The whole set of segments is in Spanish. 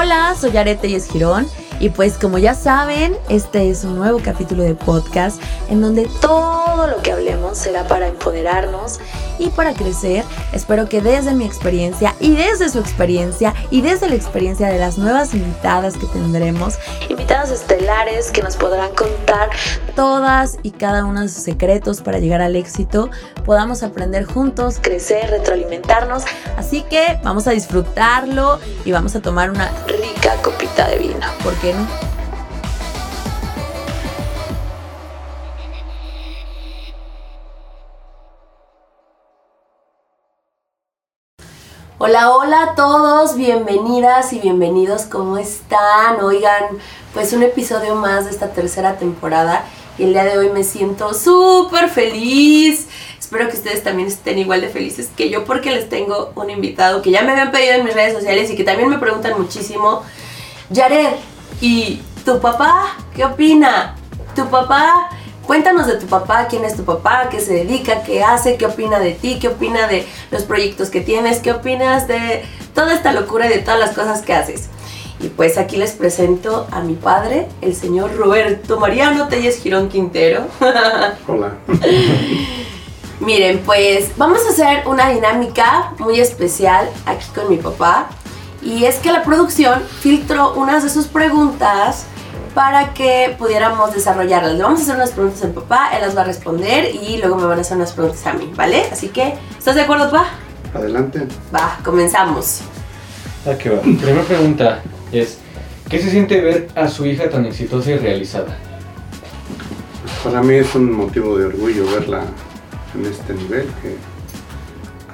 Hola, soy Arete y Girón y pues como ya saben, este es un nuevo capítulo de podcast en donde todo lo que hablemos será para empoderarnos y para crecer. Espero que desde mi experiencia y desde su experiencia y desde la experiencia de las nuevas invitadas que tendremos, invitadas estelares que nos podrán contar todas y cada uno de sus secretos para llegar al éxito, podamos aprender juntos, crecer, retroalimentarnos. Así que vamos a disfrutarlo y vamos a tomar una rica copita de vino. Porque Hola, hola a todos, bienvenidas y bienvenidos, ¿cómo están? Oigan, pues un episodio más de esta tercera temporada y el día de hoy me siento súper feliz. Espero que ustedes también estén igual de felices que yo porque les tengo un invitado que ya me habían pedido en mis redes sociales y que también me preguntan muchísimo. Jared, ¿y ¿Tu papá qué opina? ¿Tu papá? Cuéntanos de tu papá, quién es tu papá, qué se dedica, qué hace, qué opina de ti, qué opina de los proyectos que tienes, qué opinas de toda esta locura y de todas las cosas que haces. Y pues aquí les presento a mi padre, el señor Roberto Mariano Telles Girón Quintero. Hola. Miren, pues vamos a hacer una dinámica muy especial aquí con mi papá. Y es que la producción filtró unas de sus preguntas para que pudiéramos desarrollarlas. Le vamos a hacer unas preguntas al papá, él las va a responder y luego me van a hacer unas preguntas a mí, ¿vale? Así que, ¿estás de acuerdo, papá? Adelante. Va, comenzamos. Ah, qué va. Primera pregunta es, ¿qué se siente ver a su hija tan exitosa y realizada? Para mí es un motivo de orgullo verla en este nivel, que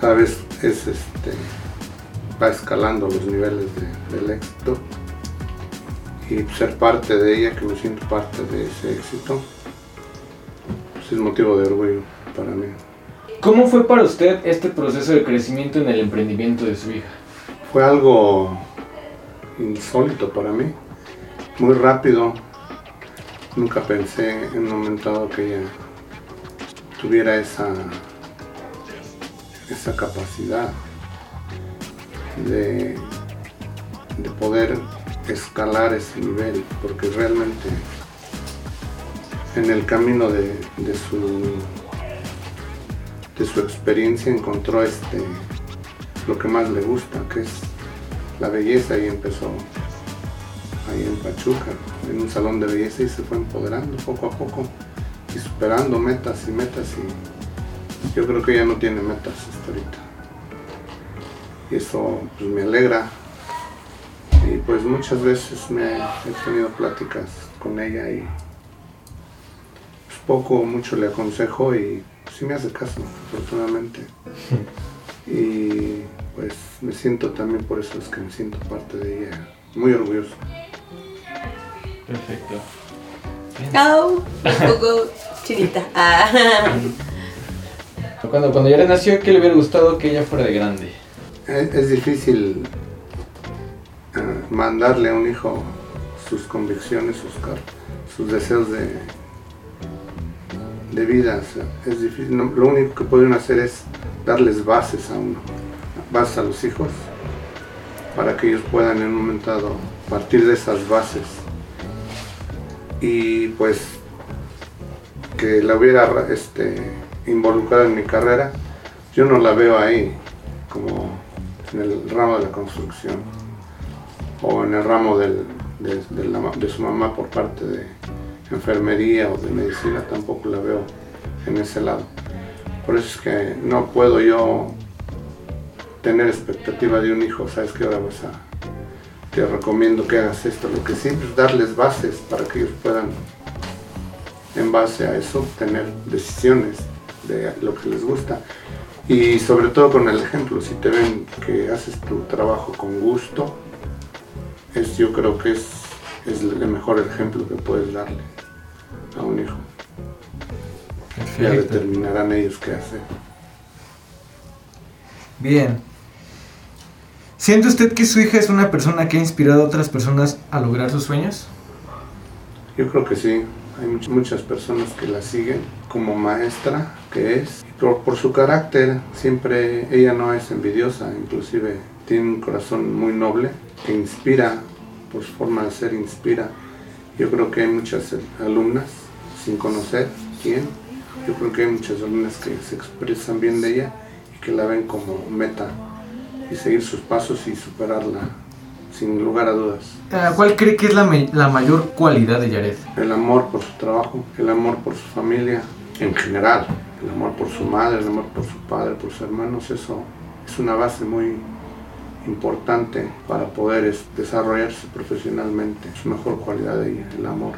cada vez es este va escalando los niveles del éxito y ser parte de ella, que me siento parte de ese éxito, pues es motivo de orgullo para mí. ¿Cómo fue para usted este proceso de crecimiento en el emprendimiento de su hija? Fue algo insólito para mí, muy rápido. Nunca pensé en un momento dado que ella tuviera esa, esa capacidad de, de poder escalar ese nivel, porque realmente en el camino de, su de su experiencia encontró este lo que más le gusta, que es la belleza y empezó ahí en Pachuca, en un salón de belleza y se fue empoderando poco a poco y superando metas y metas y yo creo que ya no tiene metas hasta ahorita. Y eso pues, me alegra pues muchas veces me he tenido pláticas con ella y pues, poco o mucho le aconsejo y sí me hace caso, afortunadamente. Y pues me siento también por eso es que me siento parte de ella, muy orgulloso. Perfecto. Un poco chinita. Ah. Cuando, cuando ya nació, ¿qué le hubiera gustado que ella fuera de grande? es difícil mandarle a un hijo sus convicciones, sus, sus deseos de, de vida. es difícil. lo único que pueden hacer es darles bases a uno, bases a los hijos, para que ellos puedan en un momento dado partir de esas bases. Y pues que la hubiera este, en mi carrera, yo no la veo ahí como en el ramo de la construcción o en el ramo de, su mamá por parte de enfermería o de medicina, tampoco la veo en ese lado. Por eso es que no puedo yo tener expectativa de un hijo, sabes que ahora vas a, te recomiendo que hagas esto, lo que siempre es darles bases para que ellos puedan en base a eso tener decisiones de lo que les gusta y sobre todo con el ejemplo, si te ven que haces tu trabajo con gusto, es, yo creo que es, es el mejor ejemplo que puedes darle a un hijo. Ya determinarán ellos qué hacer. Bien. ¿Siente usted que su hija es una persona que ha inspirado a otras personas a lograr sus sueños? Yo creo que sí. Hay muchas personas que la siguen como maestra que es. Por, por su carácter, siempre ella no es envidiosa, inclusive tiene un corazón muy noble que inspira por su forma de ser inspira. Yo creo que hay muchas alumnas, sin conocer quién, yo creo que hay muchas alumnas que se expresan bien de ella y que la ven como meta y seguir sus pasos y superarla sin lugar a dudas. ¿Cuál cree que es la, la mayor cualidad de Yared? El amor por su trabajo, el amor por su familia en general, el amor por su madre, el amor por su padre, por sus hermanos, eso es una base muy importante para poder es, desarrollarse profesionalmente. Su mejor cualidad de ella, el amor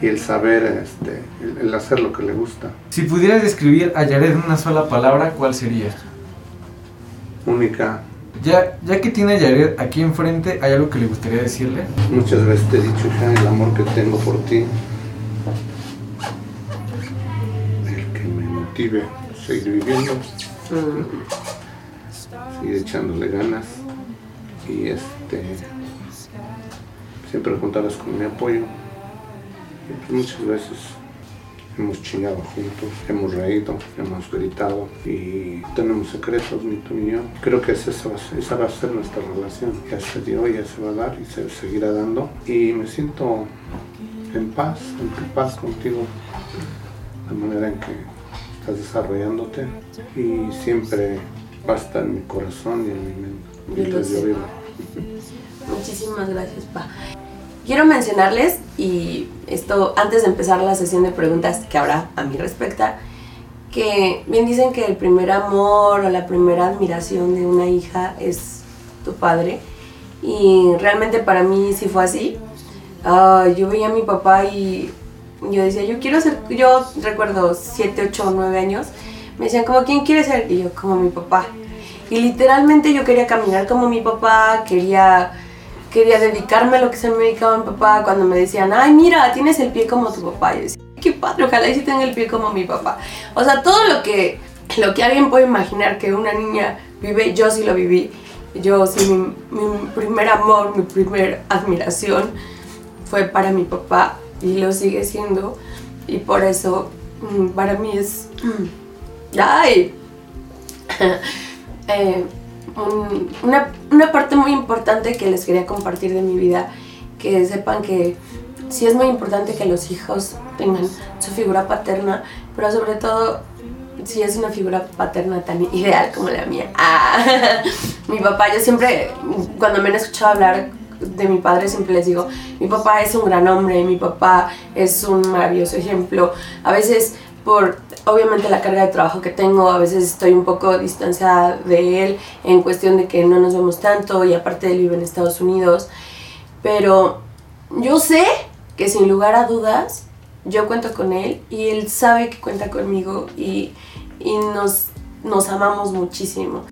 y el saber, este, el, el hacer lo que le gusta. Si pudieras describir a Yared en una sola palabra, ¿cuál sería? Única. Ya, ya que tiene a Yared aquí enfrente, ¿hay algo que le gustaría decirle? Muchas veces te he dicho ya el amor que tengo por ti, el que me motive a seguir viviendo. seguir echándole ganas y este siempre contarás con mi apoyo pues muchas veces hemos chingado juntos, hemos reído, hemos gritado y tenemos secretos ni tú ni yo. Creo que esa va, esa va a ser nuestra relación. Ya se dio, ya se va a dar y se seguirá dando. Y me siento en paz, en paz contigo, la manera en que estás desarrollándote y siempre va a estar en mi corazón y en mi mente yo sé. viva. Muchísimas gracias, Pa. Quiero mencionarles, y esto antes de empezar la sesión de preguntas que habrá a mi respecta, que bien dicen que el primer amor o la primera admiración de una hija es tu padre. Y realmente para mí sí fue así. Ah, yo veía a mi papá y yo decía, yo quiero ser, yo recuerdo 7, 8, 9 años, me decían como, ¿quién quiere ser? Y yo, como mi papá. Y literalmente yo quería caminar como mi papá, quería, quería dedicarme a lo que se me dedicaba mi papá. Cuando me decían, ay, mira, tienes el pie como tu papá. Yo decía, qué padre, ojalá y sí tenga el pie como mi papá. O sea, todo lo que, lo que alguien puede imaginar que una niña vive, yo sí lo viví. Yo sí, mi, mi primer amor, mi primer admiración fue para mi papá y lo sigue siendo. Y por eso mm, para mí es... mm, ¡Ay! Un- una, una parte muy importante que les quería compartir de mi vida, que sepan que sí es muy importante que los hijos tengan su figura paterna, pero sobre todo si es una figura paterna tan ideal como la mía. Ah, mi papá, yo siempre, cuando me han escuchado hablar de mi padre, siempre les digo, mi papá es un gran hombre, mi papá es un maravilloso ejemplo. A veces por obviamente la carga de trabajo que tengo, a veces estoy un poco distanciada de él en cuestión de que no nos vemos tanto y aparte él vive en Estados Unidos, pero yo sé que sin lugar a dudas yo cuento con él y él sabe que cuenta conmigo y, y nos, nos amamos muchísimo.